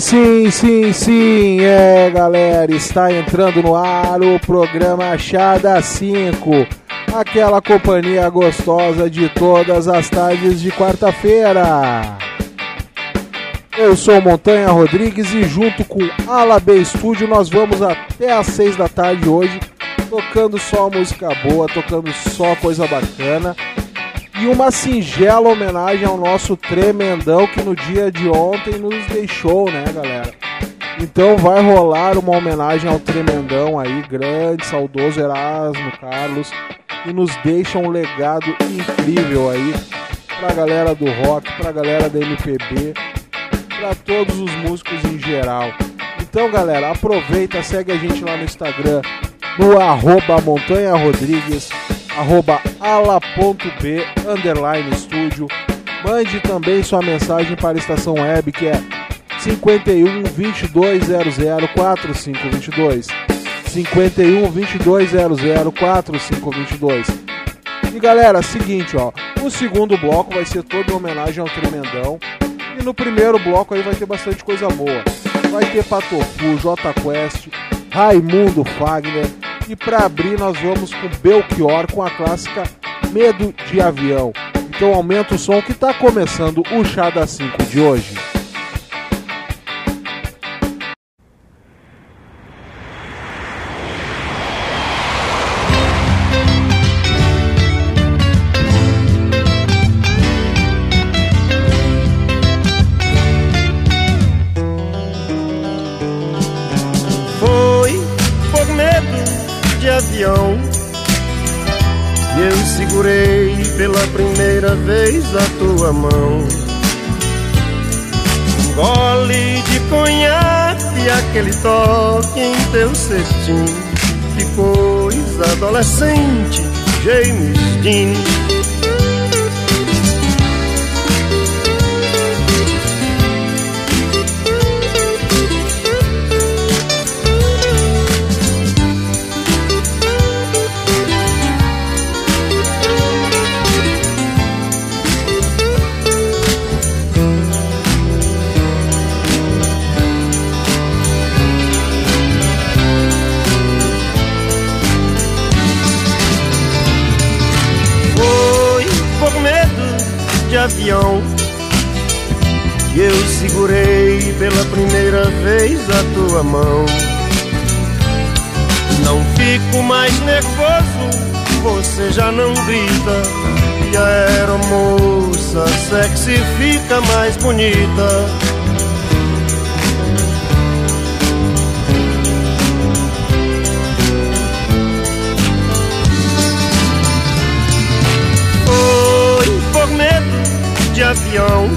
Sim, sim, sim, é galera, está entrando no ar o programa Achada 5, aquela companhia gostosa de todas as tardes de quarta-feira. Eu sou Montanha Rodrigues e junto com Alabê Studio nós vamos até às 6 da tarde hoje, tocando só música boa, tocando só coisa bacana e uma singela homenagem ao nosso tremendão que no dia de ontem nos deixou, né, galera? Então vai rolar uma homenagem ao tremendão aí, grande, saudoso Erasmo Carlos, que nos deixa um legado incrível aí pra galera do rock, pra galera da MPB, pra todos os músicos em geral. Então, galera, aproveita, segue a gente lá no Instagram, no arroba Montanha Rodrigues, arroba ala.b, underline estúdio. Mande também sua mensagem para a estação web que é 51 2200 4522. 51 2200 4522. E galera, seguinte, ó, o segundo bloco vai ser todo em homenagem ao Tremendão. E no primeiro bloco aí vai ter bastante coisa boa. Vai ter Patofu, J Quest, Raimundo Fagner, e para abrir, nós vamos com Belchior com a clássica Medo de Avião. Então aumenta o som que está começando o Chá da 5 de hoje. A tua mão. Um gole de conhaque, aquele toque em teu cestim. Que coisa adolescente, James Dean fica mais bonita. de avião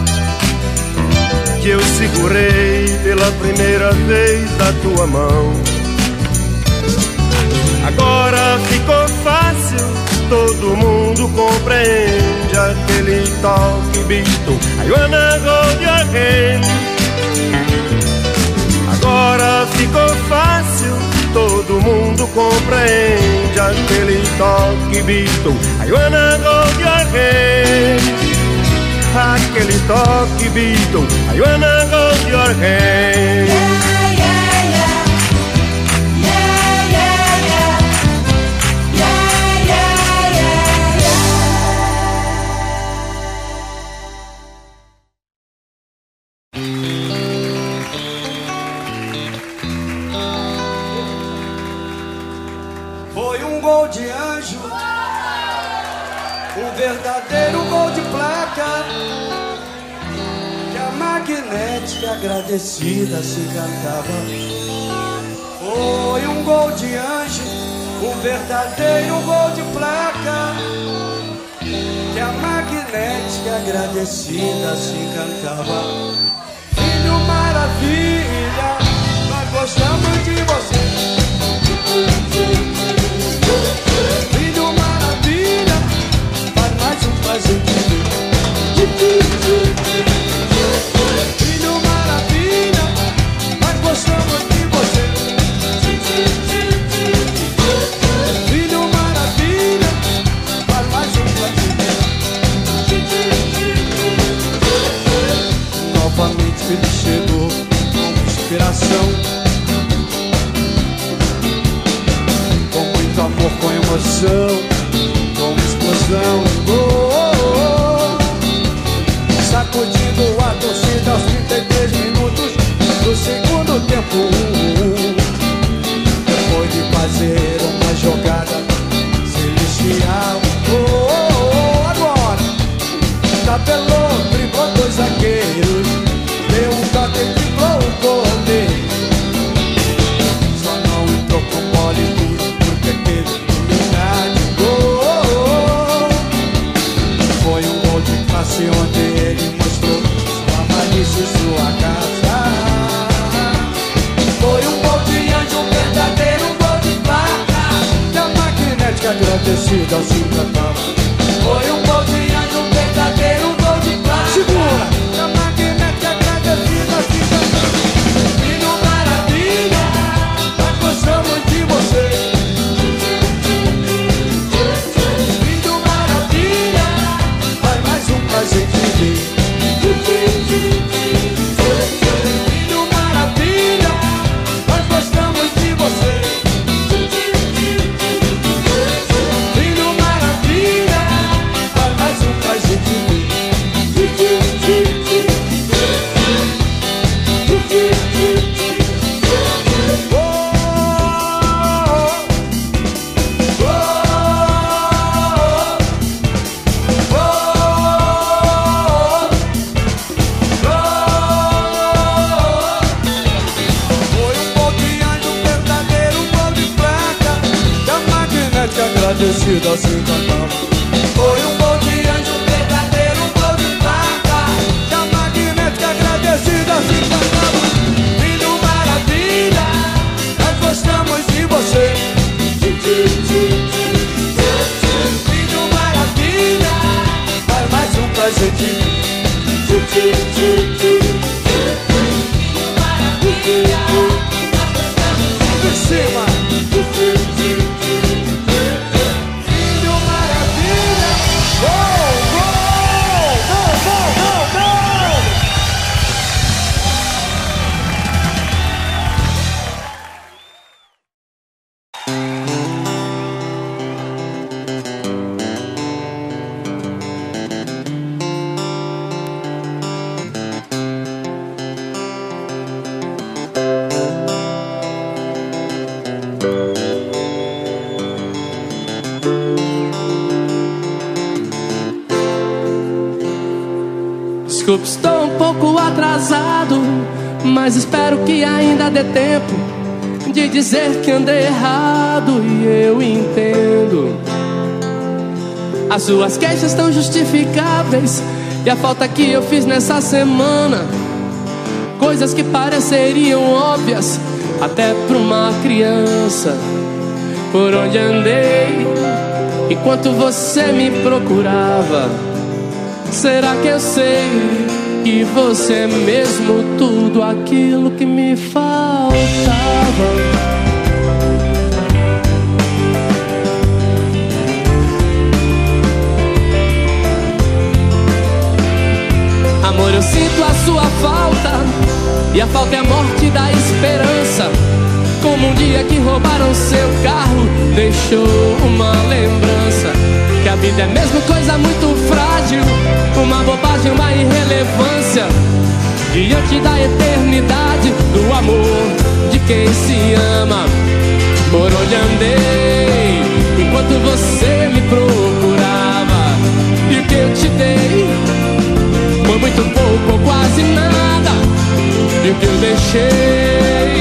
que eu segurei pela primeira vez a tua mão. Agora ficou fácil, todo mundo compreende aquele toque visto. I wanna hold your hand. Agora ficou fácil, todo mundo compreende aquele toque visto. I wanna hold your hand aquele toque Beatle I wanna hold your hand agradecida se cantava. Foi um gol de anjo, um verdadeiro gol de placa que a magnética agradecida se cantava. Filho maravilha, nós gostamos de você. Filho maravilha, faz mais um Filho Com muito amor, com emoção, com explosão. Oh, oh. Sacudindo a torcida aos 33 minutos do segundo tempo. Magnética agradecida ao se encantava. Foi mas espero que ainda dê tempo de dizer que andei errado e eu entendo. As suas queixas estão justificáveis e a falta que eu fiz nessa semana, coisas que pareceriam óbvias até para uma criança. Por onde andei enquanto você me procurava? Será que eu sei que você mesmo tudo aquilo que me faltava? Amor, eu sinto a sua falta e a falta é a morte da esperança. Como um dia que roubaram seu carro, deixou uma lembrança. Que a vida é mesmo coisa muito frágil, uma bobagem, uma irrelevância. Diante da eternidade, do amor de quem se ama. Por onde andei, enquanto você me procurava. E o que eu te dei foi muito pouco ou quase nada. E o que eu deixei?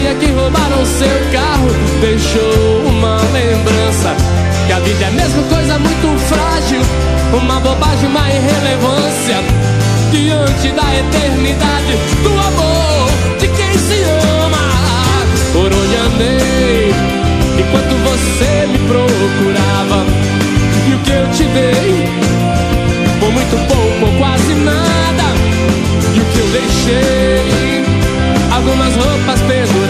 dia que roubaram seu carro deixou uma lembrança. Que a vida é mesmo coisa muito frágil, uma bobagem, uma irrelevância. Diante da eternidade do amor de quem se ama. Por onde andei enquanto você me procurava. E o que eu te dei por muito pouco ou quase nada. E o que eu deixei algumas roupas penduradas.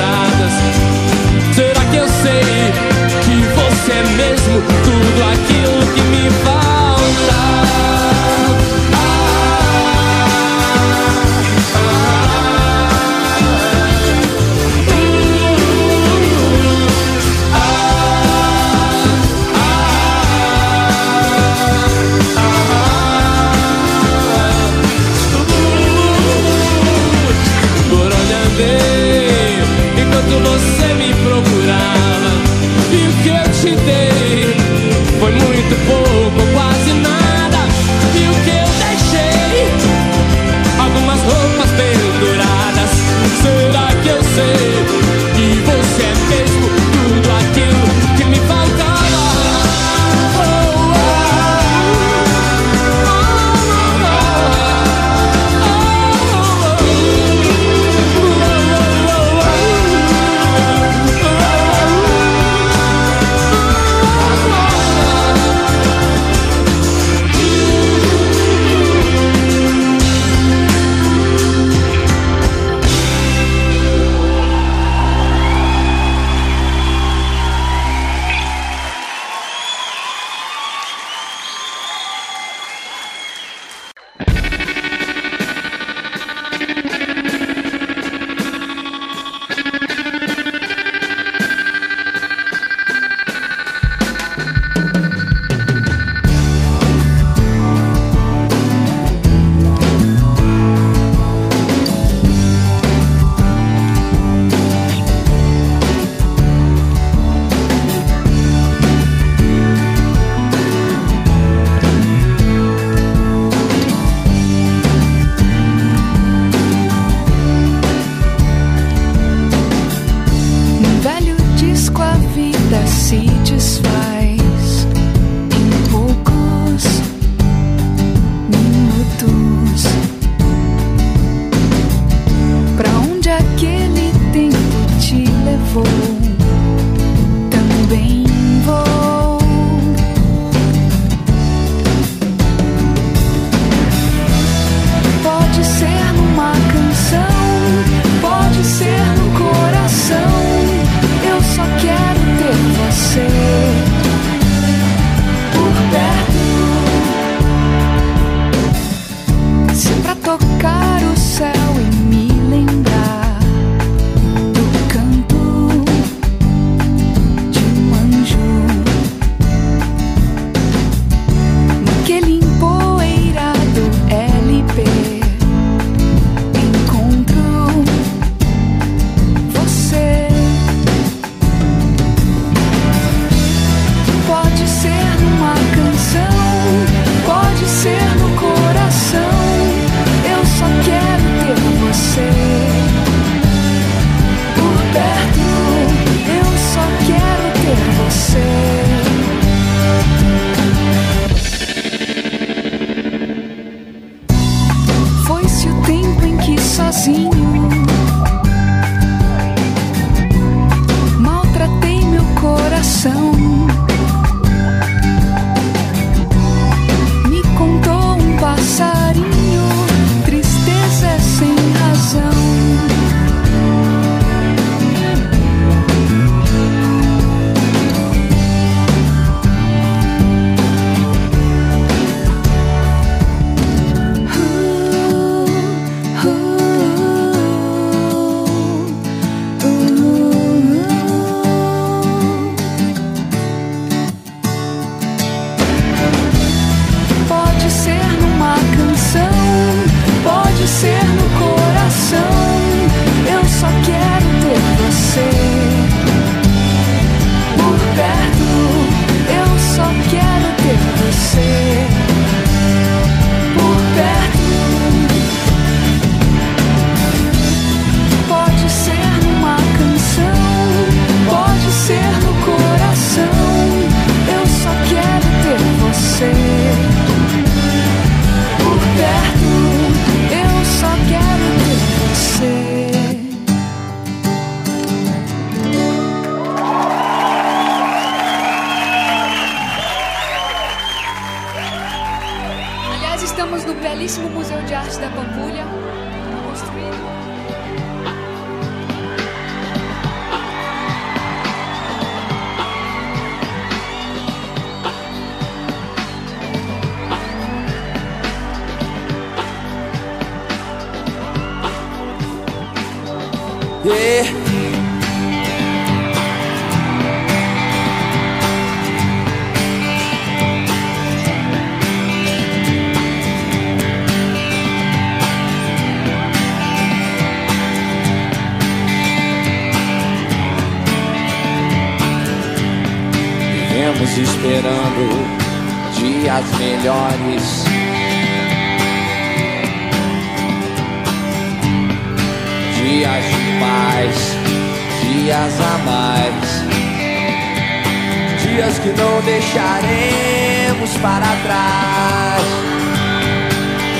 Para trás.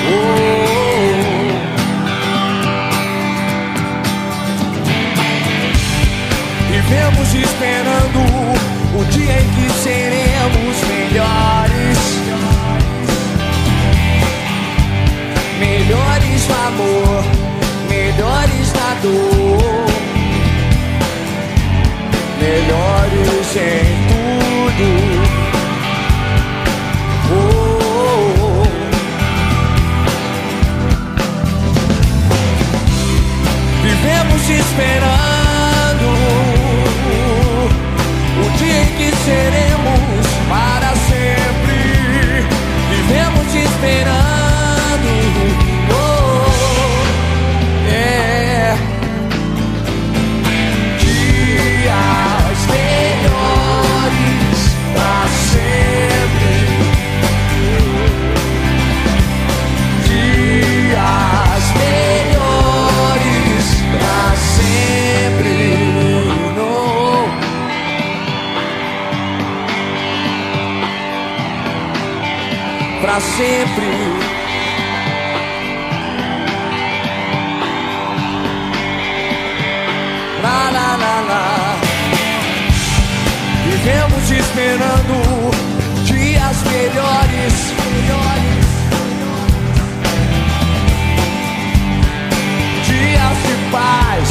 Oh, oh, oh. Vivemos esperando o dia em que seremos melhores. Melhores no amor, melhores na dor. Melhores em Vivemos sempre. La la la la. Vivemos esperando dias melhores, melhores. Dias de paz,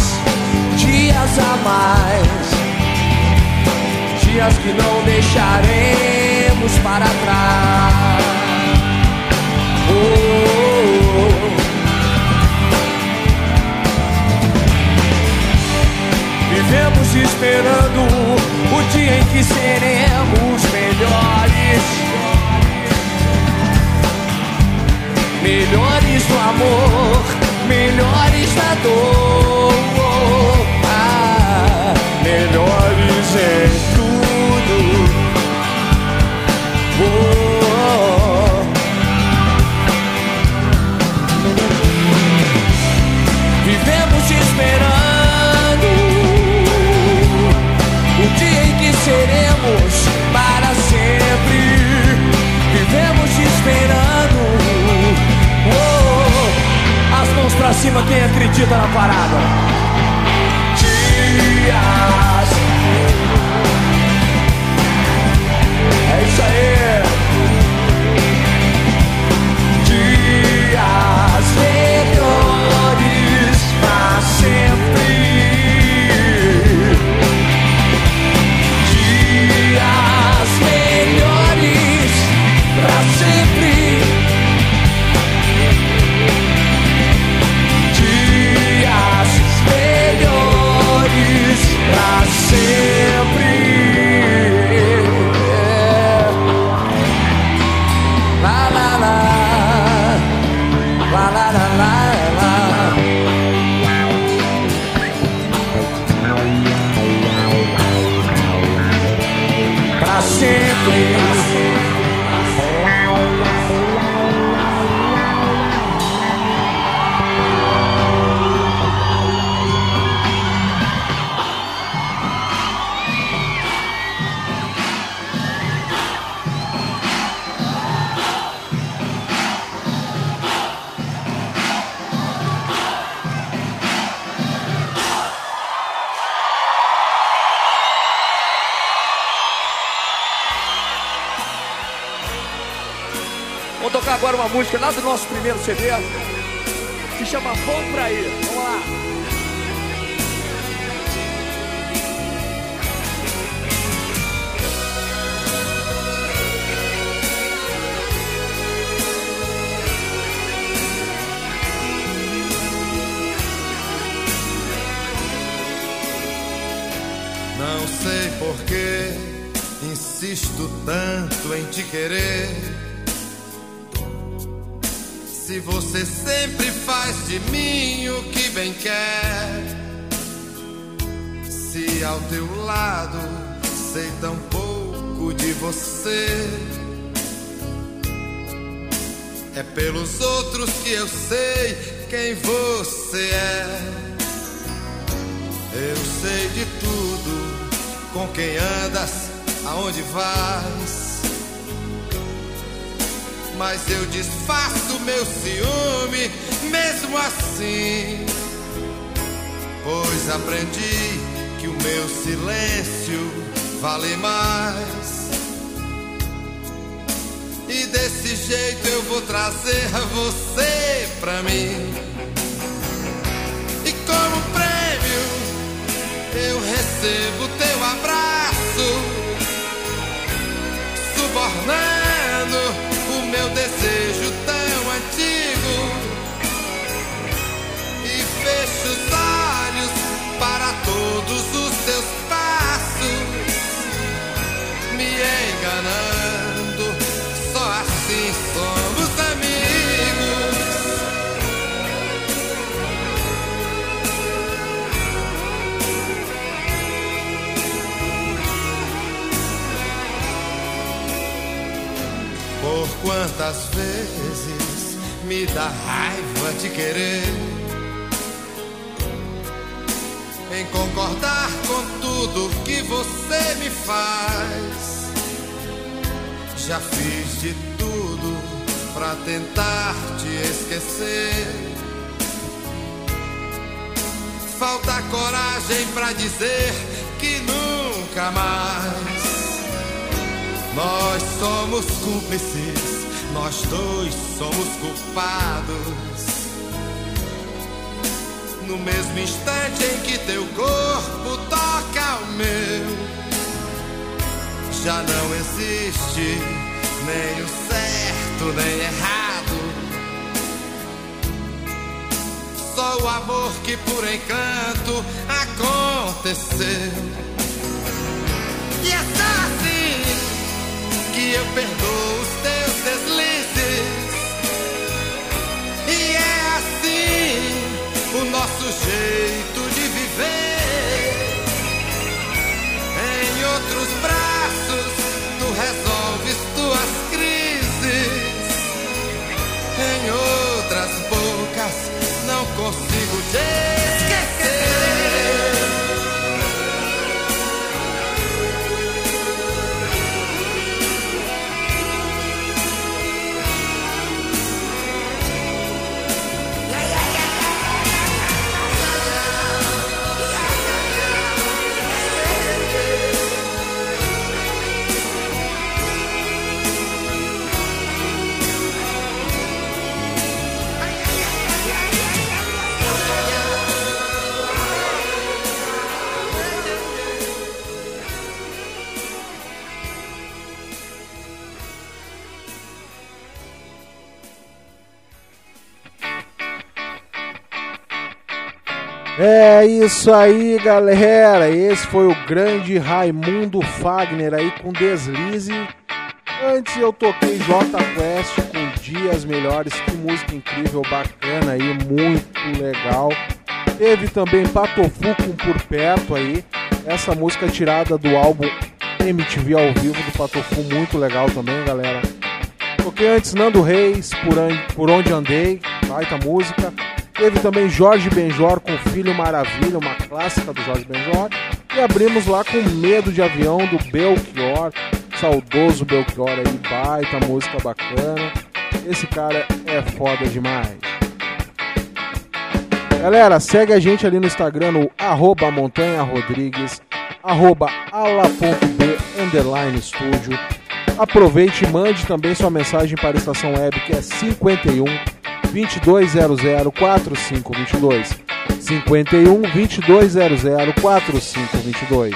dias a mais. Dias que não deixaremos para trás. Esperando o dia em que seremos melhores. Melhores no amor, melhores na dor. Cima, quem acredita na parada? Dias. É isso aí. Sempre. Agora uma música lá do nosso primeiro CD, que chama Vou Pra Ir. Vamos lá. Não sei por que insisto tanto em te querer. Se você sempre faz de mim o que bem quer. Se ao teu lado sei tão pouco de você. É pelos outros que eu sei quem você é. Eu sei de tudo, com quem andas, aonde vais. Mas eu desfaço meu ciúme, mesmo assim. Pois aprendi que o meu silêncio vale mais. E desse jeito eu vou trazer você pra mim. E como prêmio eu recebo teu abraço, subornando meu desejo quantas vezes me dá raiva de querer em concordar com tudo que você me faz. Já fiz de tudo pra tentar te esquecer. Falta coragem pra dizer que nunca mais. Nós somos cúmplices, nós dois somos culpados. No mesmo instante em que teu corpo toca o meu, já não existe nem o certo nem errado. Só o amor que por encanto aconteceu. Eu perdoo os teus deslizes. E é assim o nosso jeito de viver. Em outros braços, tu resolves tuas crises. Em outras bocas, não consigo te isso aí, galera. Esse foi o grande Raimundo Fagner aí com Deslize. Antes eu toquei J Quest com Dias Melhores, que música incrível, bacana aí, muito legal. Teve também Patofu com Por Perto aí, essa música tirada do álbum MTV ao vivo do Patofu, muito legal também, galera. Toquei antes Nando Reis, Por, Por Onde Andei, baita música. Teve também Jorge Benjor com Filho Maravilha, uma clássica do Jorge Benjor. E abrimos lá com Medo de Avião do Belchior, saudoso Belchior aí, baita música bacana. Esse cara é foda demais. Galera, segue a gente ali no Instagram no arroba montanha rodrigues, arroba ala.b underline estúdio. Aproveite e mande também sua mensagem para a estação web que é 51 2200 4522. 51 2200 4522.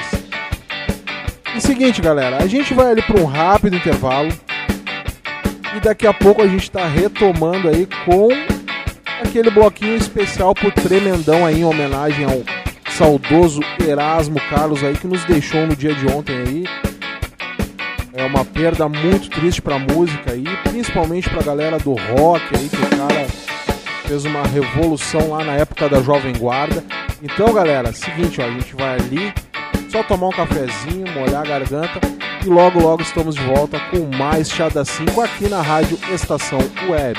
E seguinte, galera, a gente vai ali para um rápido intervalo e daqui a pouco a gente está retomando aí com aquele bloquinho especial pro Tremendão aí em homenagem ao saudoso Erasmo Carlos aí que nos deixou no dia de ontem aí. É uma perda muito triste pra música aí, principalmente pra galera do rock aí, que o cara fez uma revolução lá na época da Jovem Guarda. Então, galera, seguinte, ó, a gente vai ali, só tomar um cafezinho, molhar a garganta e logo logo estamos de volta com mais Chá da 5 aqui na Rádio Estação Web.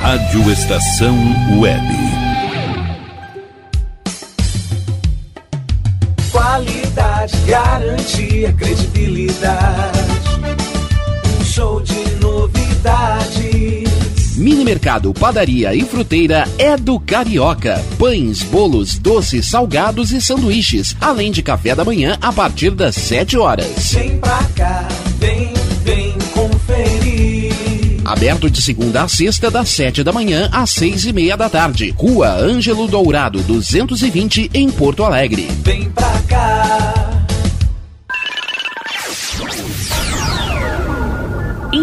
Rádio Estação Web. Qualidade, garantia, credibilidade. Um show de novidades. Mini Mercado, Padaria e Fruteira é do Carioca. Pães, bolos, doces, salgados e sanduíches, além de café da manhã a partir das 7 horas. Vem pra cá, vem, vem conferir. Aberto de segunda a sexta, das 7 da manhã às 6 e meia da tarde. Rua Ângelo Dourado, 220, em Porto Alegre. Vem pra cá.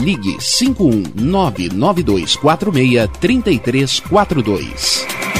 ligue 51992463342.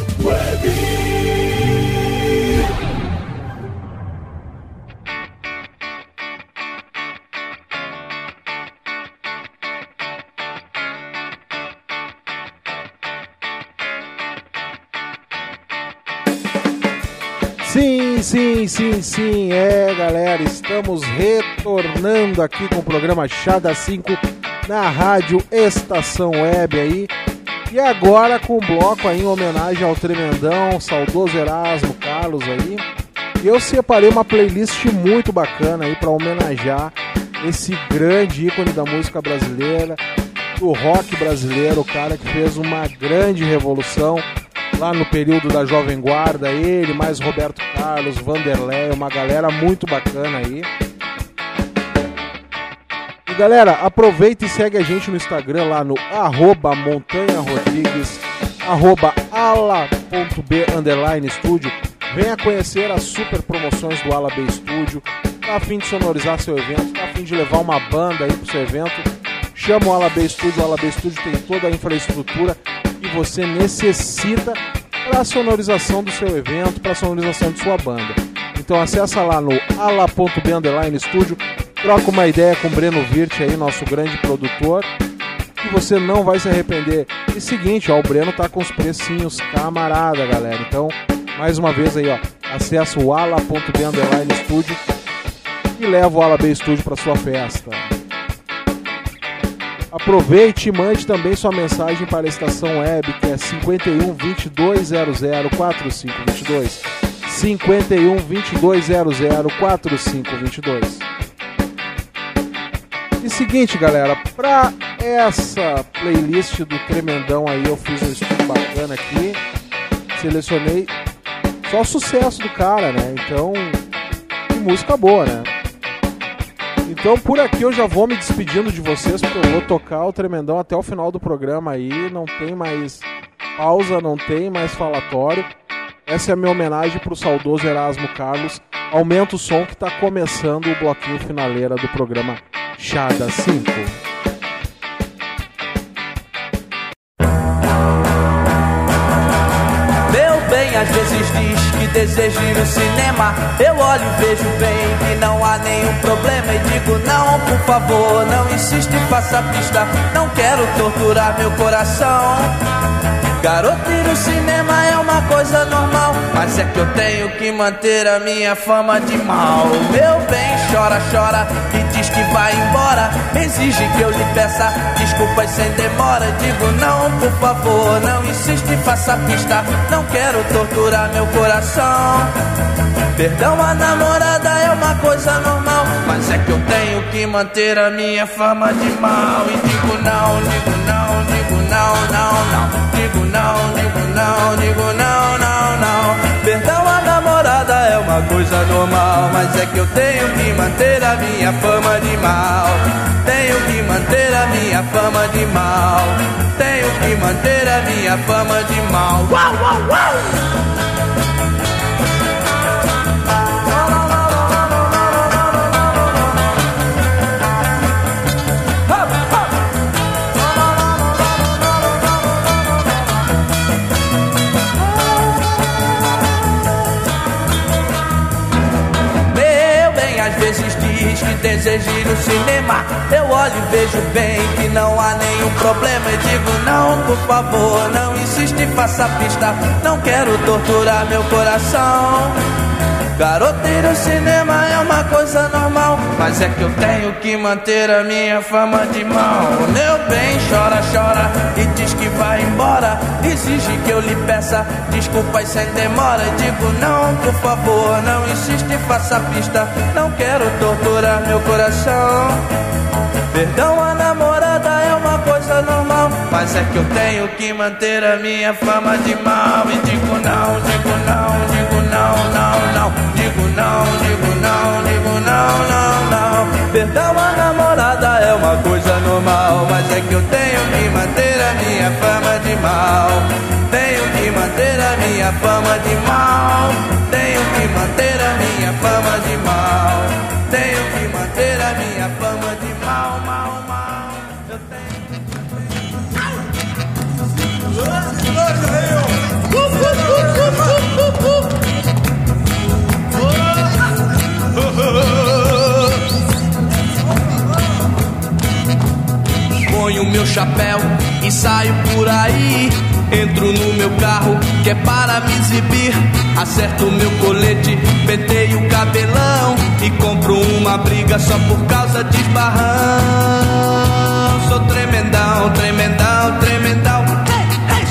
Sim, sim, é galera, estamos retornando aqui com o programa Chá da 5 na rádio Estação Web aí. E agora com um bloco aí em homenagem ao tremendão, saudoso Erasmo Carlos aí. Eu separei uma playlist muito bacana aí para homenagear esse grande ícone da música brasileira, do rock brasileiro, o cara que fez uma grande revolução lá no período da Jovem Guarda, ele, mais Roberto Carlos, Vanderlei, uma galera muito bacana aí. E galera, aproveita e segue a gente no Instagram lá no arroba Montanha Rodrigues, ala.b estúdio. Venha conhecer as super promoções do Ala B Studio. Tá a fim de sonorizar seu evento, tá a fim de levar uma banda aí pro seu evento. Chama o Ala B Studio, o Ala B Studio tem toda a infraestrutura você necessita para a sonorização do seu evento, para a sonorização de sua banda. Então acessa lá no ala.b underline studio, troca uma ideia com o Breno Virt aí, nosso grande produtor, que você não vai se arrepender. E seguinte, ó, o Breno tá com os precinhos camarada, galera. Então, mais uma vez aí, ó, acessa o ala.b underline studio e leva o Ala B Studio para sua festa. Aproveite e mande também sua mensagem para a estação web que é 51 2200 4522. 51 2200 4522. E seguinte, galera, pra essa playlist do Tremendão aí, eu fiz um estudo bacana aqui. Selecionei só sucesso do cara, né? Então, que música boa, né? Então por aqui eu já vou me despedindo de vocês, porque eu vou tocar o Tremendão até o final do programa aí. Não tem mais pausa, não tem mais falatório. Essa é a minha homenagem pro saudoso Erasmo Carlos. Aumenta o som que tá começando o bloquinho finaleira do programa Chá da 5. Deseja ir no cinema. Eu olho e vejo bem que não há nenhum problema. E digo, não, por favor, não insiste, faça pista. Não quero torturar meu coração. Garoto no cinema é uma coisa normal, mas é que eu tenho que manter a minha fama de mal. Meu bem, chora, chora e diz que vai embora. Exige que eu lhe peça desculpas sem demora. Digo não, por favor, não insiste, faça pista. Não quero torturar meu coração. Perdão, a namorada é uma coisa normal, mas é que eu tenho que manter a minha fama de mal. E digo não, digo não, digo não, não, não. Digo não, digo não, digo não, não, não. Perdão, a namorada é uma coisa normal, mas é que eu tenho que manter a minha fama de mal. Tenho que manter a minha fama de mal. Tenho que manter a minha fama de mal. Uau, uau, uau! Ir no cinema. Eu olho e vejo bem que não há nenhum problema. E digo, não, por favor, não insiste, faça pista. Não quero torturar meu coração. Garoto ir no cinema é uma coisa normal, mas é que eu tenho que manter a minha fama de mal. Meu bem, chora, chora e diz que vai embora. Exige que eu lhe peça desculpas sem demora. E digo, não, por favor, não insiste, faça pista. Não quero torturar meu coração. Perdão, a namorada é uma coisa normal, mas é que eu tenho que manter a minha fama de mal. E digo não, digo não, digo não, não, não. Digo não, digo não, digo não, não, não. Perdão, a namorada é uma coisa normal, mas é que eu tenho que manter a minha fama de mal. Tenho que manter a minha fama de mal. Tenho que manter a minha fama de mal. Meu chapéu e saio por aí. Entro no meu carro que é para me exibir. Acerto meu colete, penteio o cabelão e compro uma briga só por causa de esbarrão. Sou tremendão, tremendão, tremendão.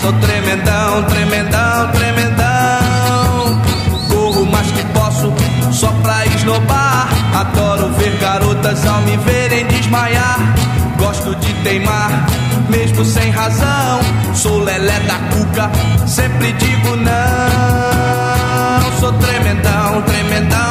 Sou tremendão, tremendão, tremendão. Corro mais que posso só pra esnobar. Adoro ver garotas ao me verem desmaiar. Gosto de teimar, mesmo sem razão. Sou lelé da cuca, sempre digo não. Sou tremendão, tremendão.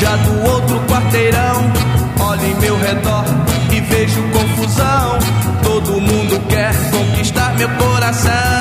já do outro quarteirão. Olho em meu redor e vejo confusão. Todo mundo quer conquistar meu coração.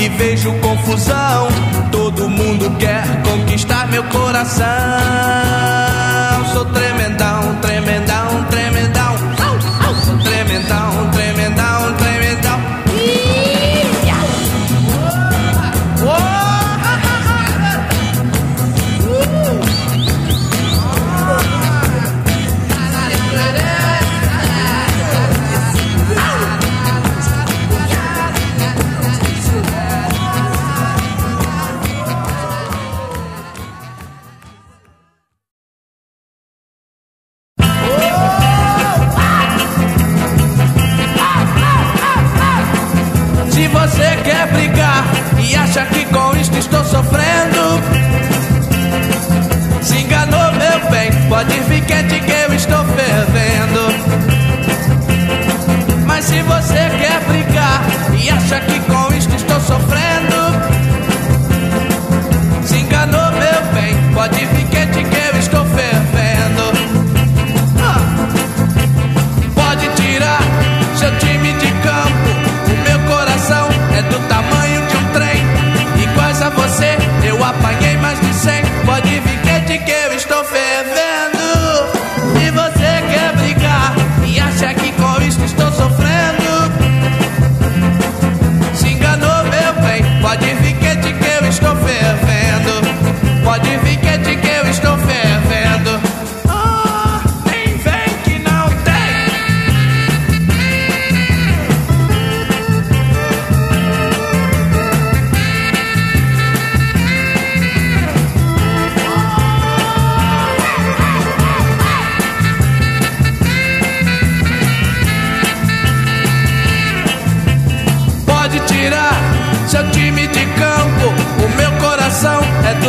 e vejo confusão. Todo mundo quer conquistar meu coração. Sou três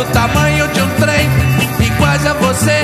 do tamanho de um trem, iguais a você.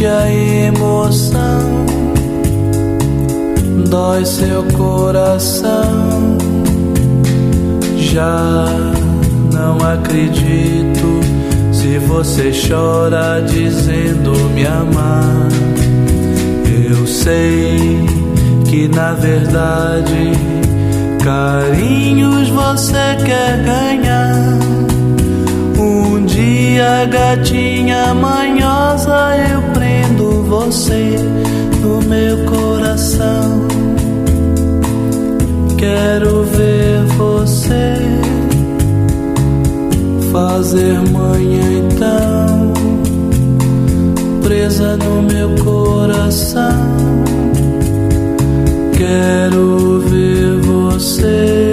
Que a emoção dói seu coração. Já não acredito se você chora dizendo me amar. Eu sei que na verdade carinhos você quer ganhar. Um dia, gatinha manhosa, eu prendo você no meu coração. Quero ver você fazer manhã então, presa no meu coração. Quero ver você.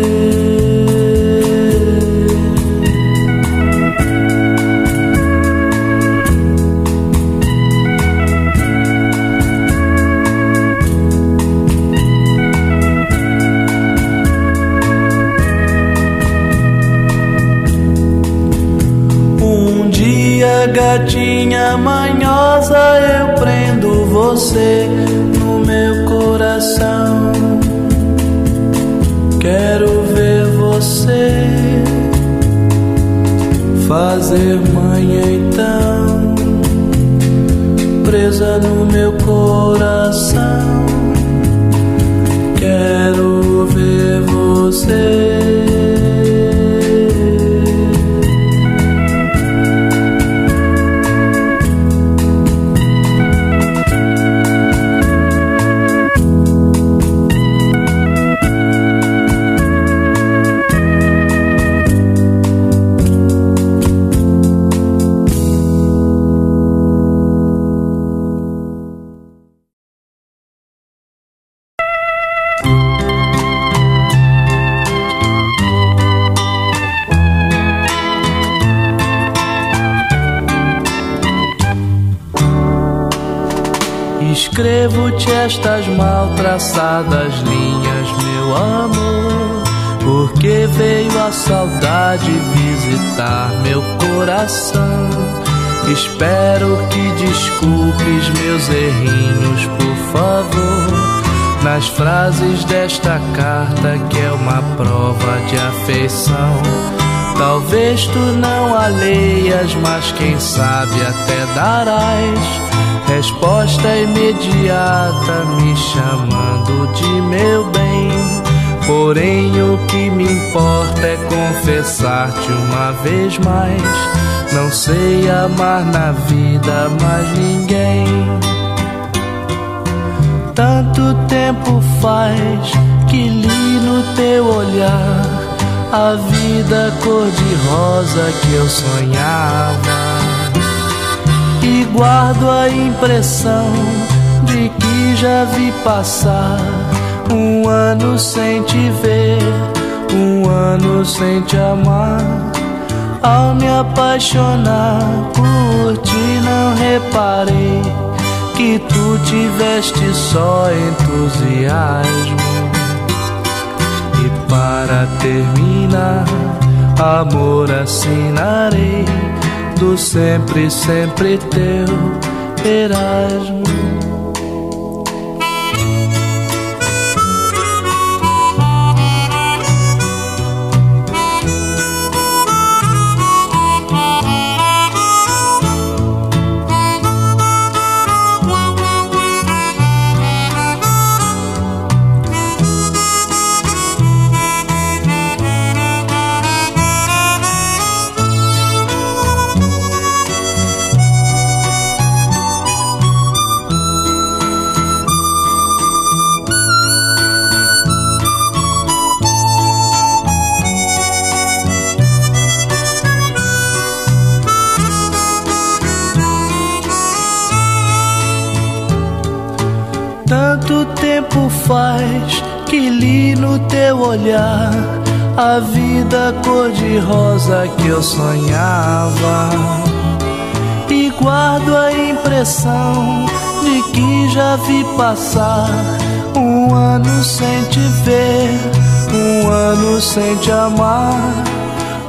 Gatinha manhosa, eu prendo você no meu coração. Quero ver você fazer manhã então, presa no meu coração. Quero ver você. Escrevo-te estas mal traçadas linhas, meu amor, porque veio a saudade visitar meu coração. Espero que desculpes meus errinhos, por favor, nas frases desta carta que é uma prova de afeição. Talvez tu não a leias, mas quem sabe até darás Resposta imediata me chamando de meu bem. Porém, o que me importa é confessar-te uma vez mais. Não sei amar na vida mais ninguém. Tanto tempo faz que li no teu olhar a vida cor-de-rosa que eu sonhava e guardo a impressão de que já vi passar um ano sem te ver, um ano sem te amar. Ao me apaixonar por ti, não reparei que tu tiveste só entusiasmo. E para terminar, amor assinarei do sempre, sempre teu Erasmo. Faz que li no teu olhar a vida cor-de-rosa que eu sonhava. E guardo a impressão de que já vi passar um ano sem te ver, um ano sem te amar.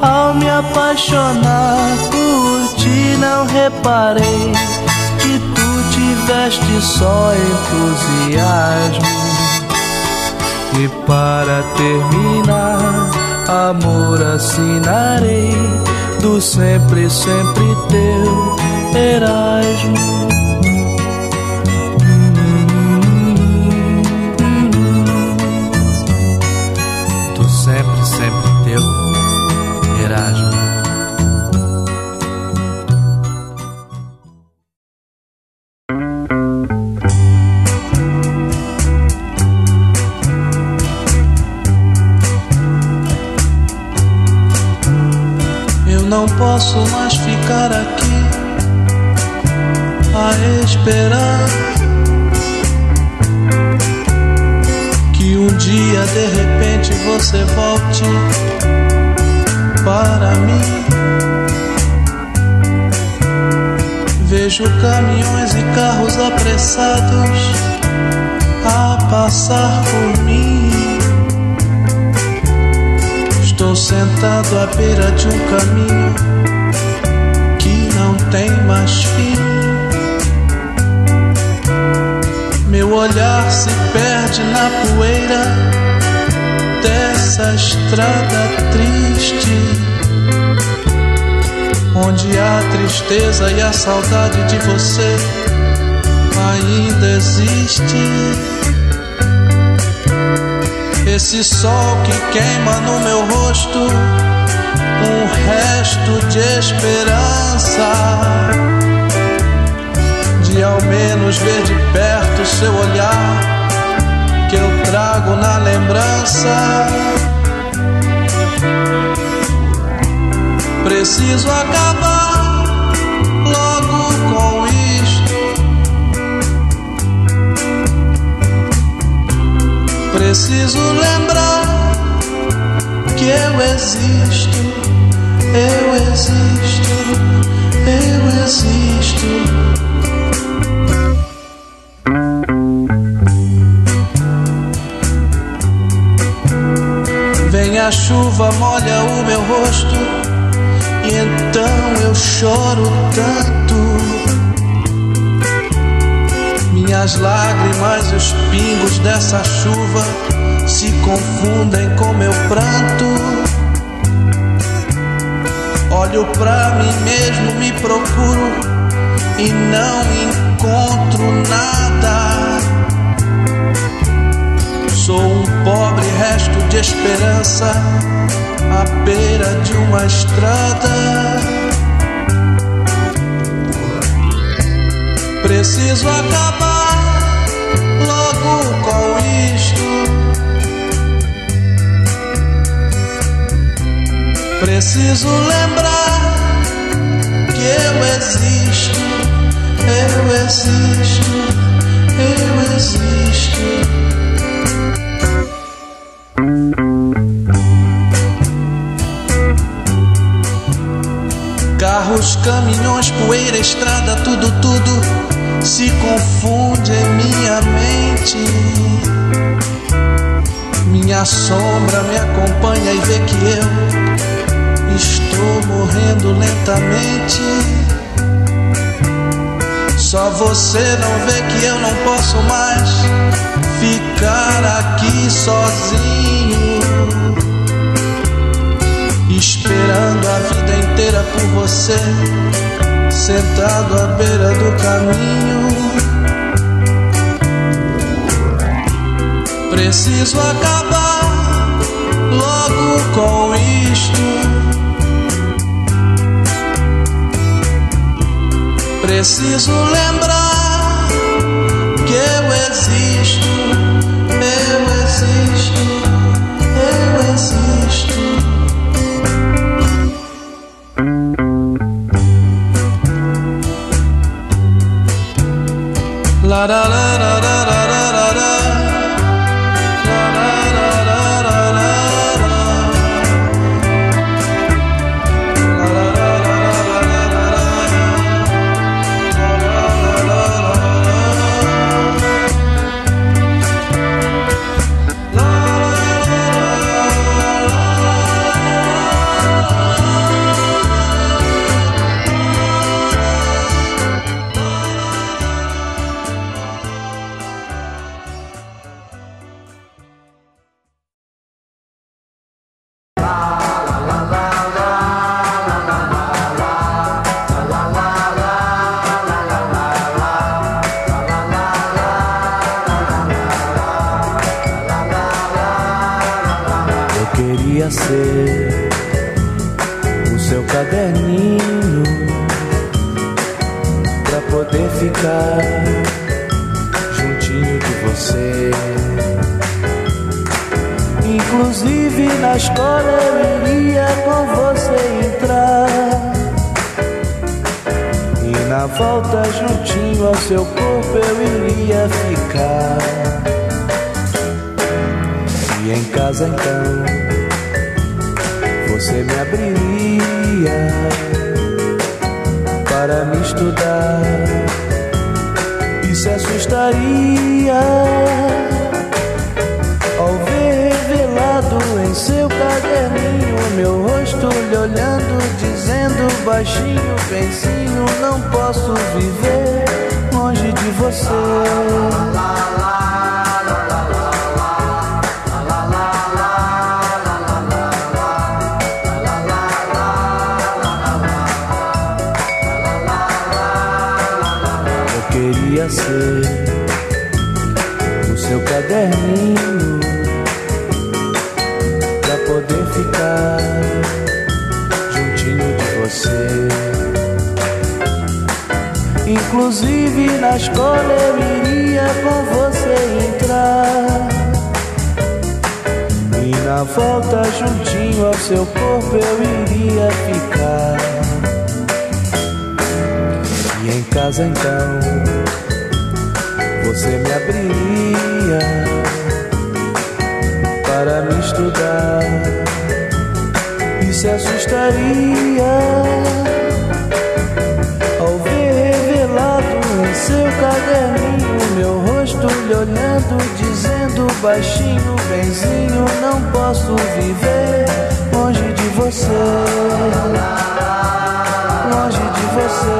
Ao me apaixonar por ti, não reparei que tu manifeste só entusiasmo. E para terminar, amor assinarei do sempre, sempre teu Erasmo. Posso mais ficar aqui a esperar que um dia de repente você volte para mim. Vejo caminhões e carros apressados a passar por mim. Estou sentado à beira de um caminho tem mais fim. Meu olhar se perde na poeira dessa estrada triste, onde a tristeza e a saudade de você ainda existe. Esse sol que queima no meu rosto, um resto de esperança. De ao menos ver de perto seu olhar, que eu trago na lembrança. Preciso acabar logo com isto. Preciso lembrar que eu existo, eu existo, eu existo. Vem a chuva, molha o meu rosto, e então eu choro tanto. Minhas lágrimas e os pingos dessa chuva se confundem com meu pranto. Olho pra mim mesmo, me procuro e não encontro nada. Sou um pobre resto de esperança à beira de uma estrada. Preciso acabar Preciso lembrar que eu existo, eu existo, eu existo. Carros, caminhões, poeira, estrada, tudo, tudo se confunde em minha mente. Minha sombra me acompanha e vê que eu estou morrendo lentamente. Só você não vê que eu não posso mais ficar aqui sozinho esperando a vida inteira por você, sentado à beira do caminho. Preciso acabar logo com isto. Preciso lembrar que eu existo, dizendo baixinho, benzinho, não posso viver longe de você. Inclusive na escola eu iria com você entrar. E na volta juntinho ao seu corpo eu iria ficar. E em casa então você me abriria para me estudar e se assustaria seu caderninho meu rosto lhe olhando, dizendo baixinho, benzinho, não posso viver longe de você, longe de você,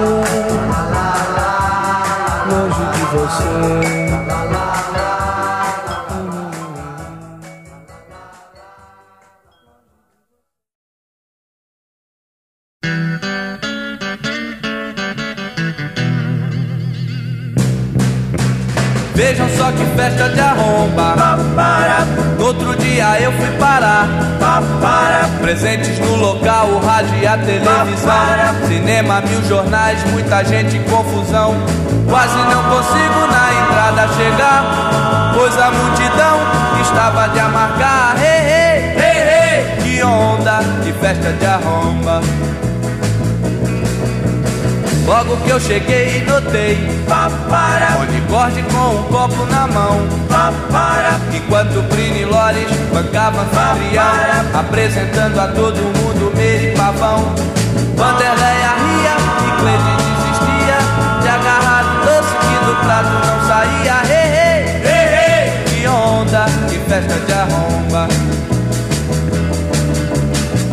longe de você. Chegar. Pois a multidão estava de amargar. Hey, hey, hey. Que onda, que festa de arromba. Logo que eu cheguei notei Papara Onde com um copo na mão Papara Enquanto Brini Lores bancava anfitrião Apresentando a todo mundo Meire Pavão Vanderleia ria e Cleide desistia De agarrar o doce que do prato não festa de arromba.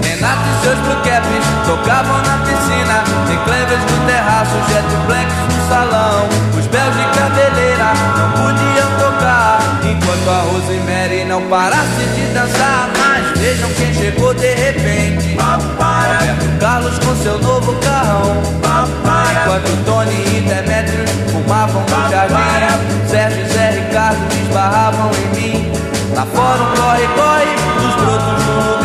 Renato e seus blue caps tocavam na piscina. Tem no terraço, jet blacks no salão. Os belos de cabeleira não podiam tocar. Enquanto a Rosemary não parasse de dançar. Mas vejam quem chegou de repente. Roberto Carlos com seu novo carrão. Enquanto Tony e Demetrius fumavam no jardim. Sérgio e Zé Ricardo esbarravam em mim Lá fora um corre-corre dos brotos no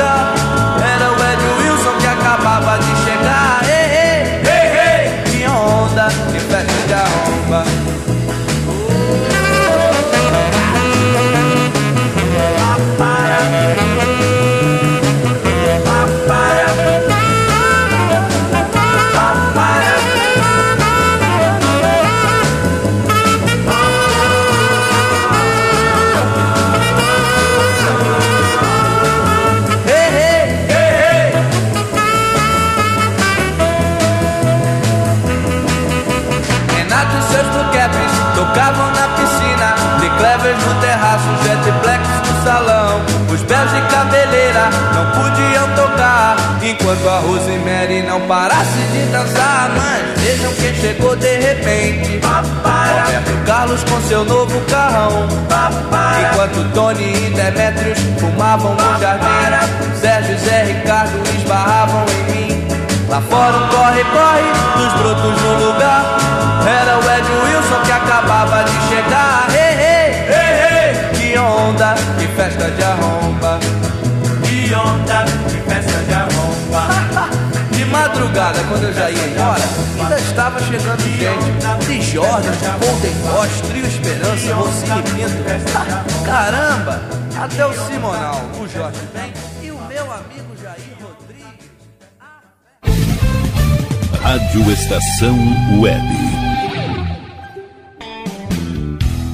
Enquanto a Rosemary não parasse de dançar Mas vejam quem chegou de repente. Roberto Carlos com seu novo carrão. Enquanto Tony e Demetrius fumavam no jardim Sérgio e Zé Ricardo esbarravam em mim. Lá fora um corre-corre dos brotos no lugar. Era o Ed Wilson que acabava de chegar. Hey, hey, hey, hey. Que onda, que festa de arromba. Que onda, madrugada, quando eu já ia embora, ainda estava chegando gente. De Jordan, Ponten Bosch, Trio Esperança, Rocinho Pinto. Caramba! Até o Simonal, o Jorge vem e o meu amigo Jair Rodrigues. Rádio Estação Web.